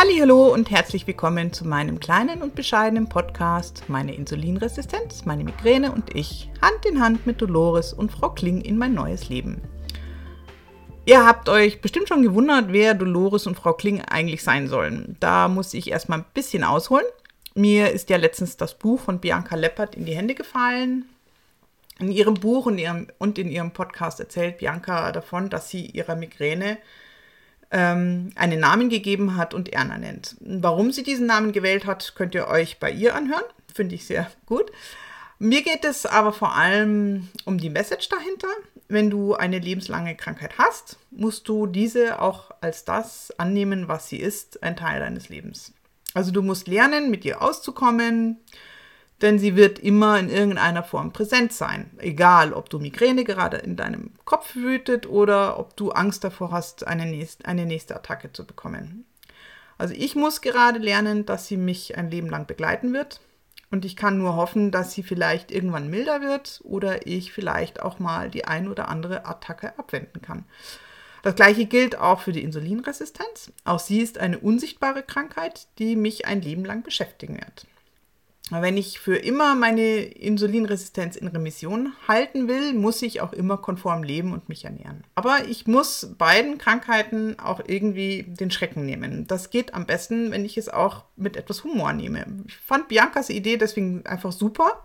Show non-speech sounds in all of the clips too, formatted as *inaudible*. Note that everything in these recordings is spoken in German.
Hallo und herzlich willkommen zu meinem kleinen und bescheidenen Podcast Meine Insulinresistenz, meine Migräne und ich Hand in Hand mit Dolores und Frau Kling in mein neues Leben. Ihr habt euch bestimmt schon gewundert, wer Dolores und Frau Kling eigentlich sein sollen. Da muss ich erstmal ein bisschen ausholen. Mir ist ja letztens das Buch von Bianca Leppert in die Hände gefallen. In ihrem Buch und, ihrem, und in ihrem Podcast erzählt Bianca davon, dass sie ihrer Migräne ähm, einen Namen gegeben hat und Erna nennt. Warum sie diesen Namen gewählt hat, könnt ihr euch bei ihr anhören. Finde ich sehr gut. Mir geht es aber vor allem um die Message dahinter wenn du eine lebenslange Krankheit hast, musst du diese auch als das annehmen, was sie ist, ein Teil deines Lebens. Also du musst lernen, mit ihr auszukommen, denn sie wird immer in irgendeiner Form präsent sein. Egal, ob du Migräne gerade in deinem Kopf wütet oder ob du Angst davor hast, eine nächste, eine nächste Attacke zu bekommen. Also ich muss gerade lernen, dass sie mich ein Leben lang begleiten wird und ich kann nur hoffen, dass sie vielleicht irgendwann milder wird oder ich vielleicht auch mal die ein oder andere Attacke abwenden kann. Das gleiche gilt auch für die Insulinresistenz. Auch sie ist eine unsichtbare Krankheit, die mich ein Leben lang beschäftigen wird. Wenn ich für immer meine Insulinresistenz in Remission halten will, muss ich auch immer konform leben und mich ernähren. Aber ich muss beiden Krankheiten auch irgendwie den Schrecken nehmen. Das geht am besten, wenn ich es auch mit etwas Humor nehme. Ich fand Biancas Idee deswegen einfach super,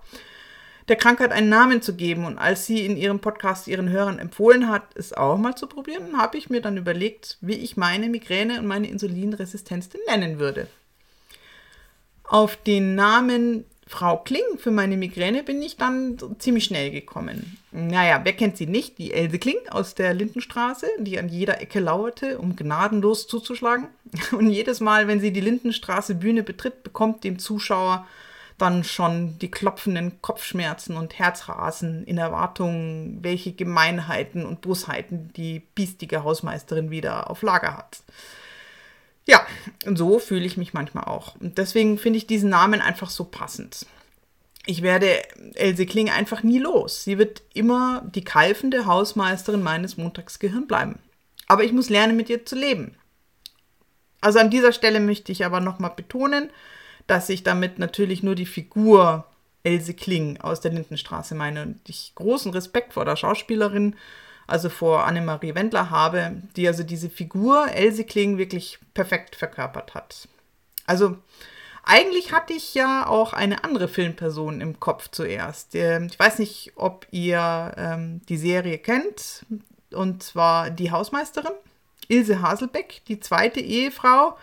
der Krankheit einen Namen zu geben. Und als sie in ihrem Podcast ihren Hörern empfohlen hat, es auch mal zu probieren, habe ich mir dann überlegt, wie ich meine Migräne und meine Insulinresistenz denn nennen würde. Auf den Namen Frau Kling für meine Migräne bin ich dann ziemlich schnell gekommen. Naja, wer kennt sie nicht? Die Else Kling aus der Lindenstraße, die an jeder Ecke lauerte, um gnadenlos zuzuschlagen. *laughs* Und jedes Mal, wenn sie die Lindenstraße Bühne betritt, bekommt dem Zuschauer dann schon die klopfenden Kopfschmerzen und Herzrasen in Erwartung, welche Gemeinheiten und Bosheiten die biestige Hausmeisterin wieder auf Lager hat. Ja, und so fühle ich mich manchmal auch. Und deswegen finde ich diesen Namen einfach so passend. Ich werde Else Kling einfach nie los. Sie wird immer die keifende Hausmeisterin meines Montagsgehirns bleiben. Aber ich muss lernen, mit ihr zu leben. Also an dieser Stelle möchte ich aber nochmal betonen, dass ich damit natürlich nur die Figur Else Kling aus der Lindenstraße meine und ich großen Respekt vor der Schauspielerin also vor Annemarie Wendler habe, die also diese Figur Else Kling wirklich perfekt verkörpert hat. Also eigentlich hatte ich ja auch eine andere Filmperson im Kopf zuerst. Ähm, ich weiß nicht, ob ihr ähm, die Serie kennt, und zwar Die Hausmeisterin, Ilse Haselbeck, die zweite Ehefrau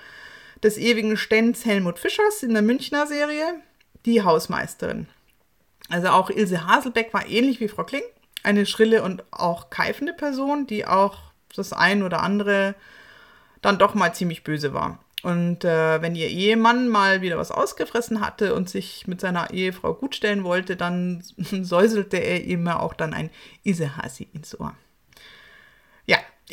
des ewigen Stenz Helmut Fischers in der Münchner Serie, Die Hausmeisterin. Also auch Ilse Haselbeck war ähnlich wie Frau Kling eine schrille und auch keifende Person, die auch das ein oder andere dann doch mal ziemlich böse war. Und äh, wenn ihr Ehemann mal wieder was ausgefressen hatte und sich mit seiner Ehefrau gutstellen wollte, dann *laughs* säuselte er ihm auch dann ein Isehasi ins Ohr.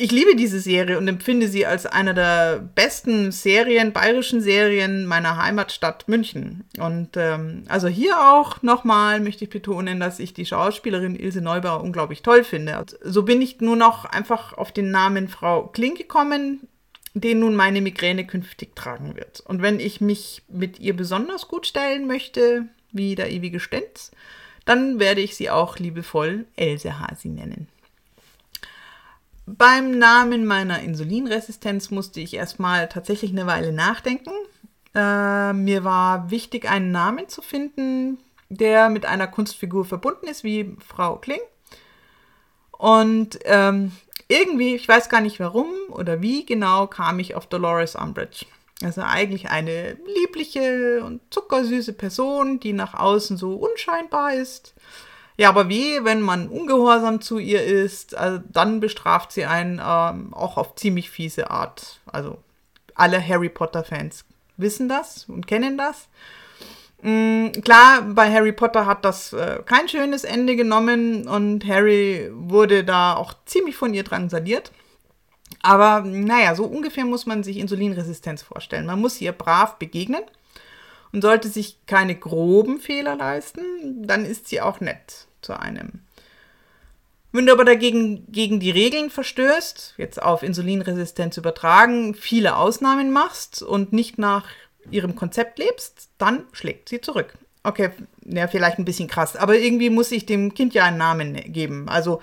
Ich liebe diese Serie und empfinde sie als eine der besten Serien, bayerischen Serien meiner Heimatstadt München. Und ähm, also hier auch nochmal möchte ich betonen, dass ich die Schauspielerin Ilse Neubauer unglaublich toll finde. So bin ich nur noch einfach auf den Namen Frau Kling gekommen, den nun meine Migräne künftig tragen wird. Und wenn ich mich mit ihr besonders gut stellen möchte, wie der ewige Stenz, dann werde ich sie auch liebevoll Else Hasi nennen. Beim Namen meiner Insulinresistenz musste ich erstmal tatsächlich eine Weile nachdenken. Äh, mir war wichtig, einen Namen zu finden, der mit einer Kunstfigur verbunden ist, wie Frau Kling. Und ähm, irgendwie, ich weiß gar nicht warum oder wie genau, kam ich auf Dolores Umbridge. Also eigentlich eine liebliche und zuckersüße Person, die nach außen so unscheinbar ist ja, aber wie, wenn man ungehorsam zu ihr ist, also dann bestraft sie einen ähm, auch auf ziemlich fiese Art. Also alle Harry Potter-Fans wissen das und kennen das. Mhm, klar, bei Harry Potter hat das äh, kein schönes Ende genommen und Harry wurde da auch ziemlich von ihr drangsaliert. Aber naja, so ungefähr muss man sich Insulinresistenz vorstellen. Man muss ihr brav begegnen und sollte sich keine groben Fehler leisten, dann ist sie auch nett zu einem. Wenn du aber dagegen gegen die Regeln verstößt, jetzt auf Insulinresistenz übertragen, viele Ausnahmen machst und nicht nach ihrem Konzept lebst, dann schlägt sie zurück. Okay, ja, vielleicht ein bisschen krass, aber irgendwie muss ich dem Kind ja einen Namen geben. Also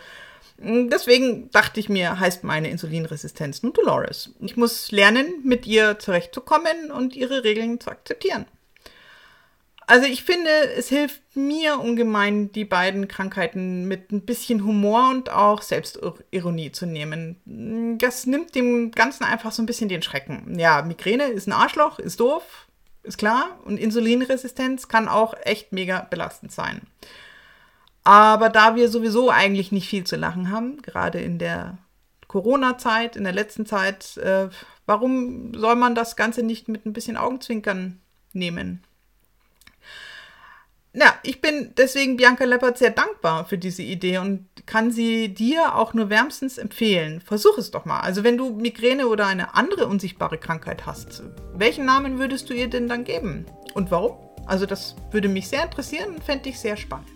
hm, deswegen dachte ich mir, heißt meine Insulinresistenz nun Dolores. Ich muss lernen, mit ihr zurechtzukommen und ihre Regeln zu akzeptieren. Also ich finde, es hilft mir ungemein, die beiden Krankheiten mit ein bisschen Humor und auch Selbstironie zu nehmen. Das nimmt dem Ganzen einfach so ein bisschen den Schrecken. Ja, Migräne ist ein Arschloch, ist doof, ist klar. Und Insulinresistenz kann auch echt mega belastend sein. Aber da wir sowieso eigentlich nicht viel zu lachen haben, gerade in der Corona-Zeit, in der letzten Zeit, äh, warum soll man das Ganze nicht mit ein bisschen Augenzwinkern nehmen? Ja, ich bin deswegen Bianca Leppert sehr dankbar für diese Idee und kann sie dir auch nur wärmstens empfehlen. Versuch es doch mal. Also wenn du Migräne oder eine andere unsichtbare Krankheit hast, welchen Namen würdest du ihr denn dann geben? Und warum? Also das würde mich sehr interessieren und fände ich sehr spannend.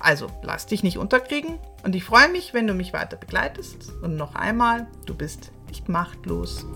Also lass dich nicht unterkriegen und ich freue mich, wenn du mich weiter begleitest. Und noch einmal, du bist nicht machtlos.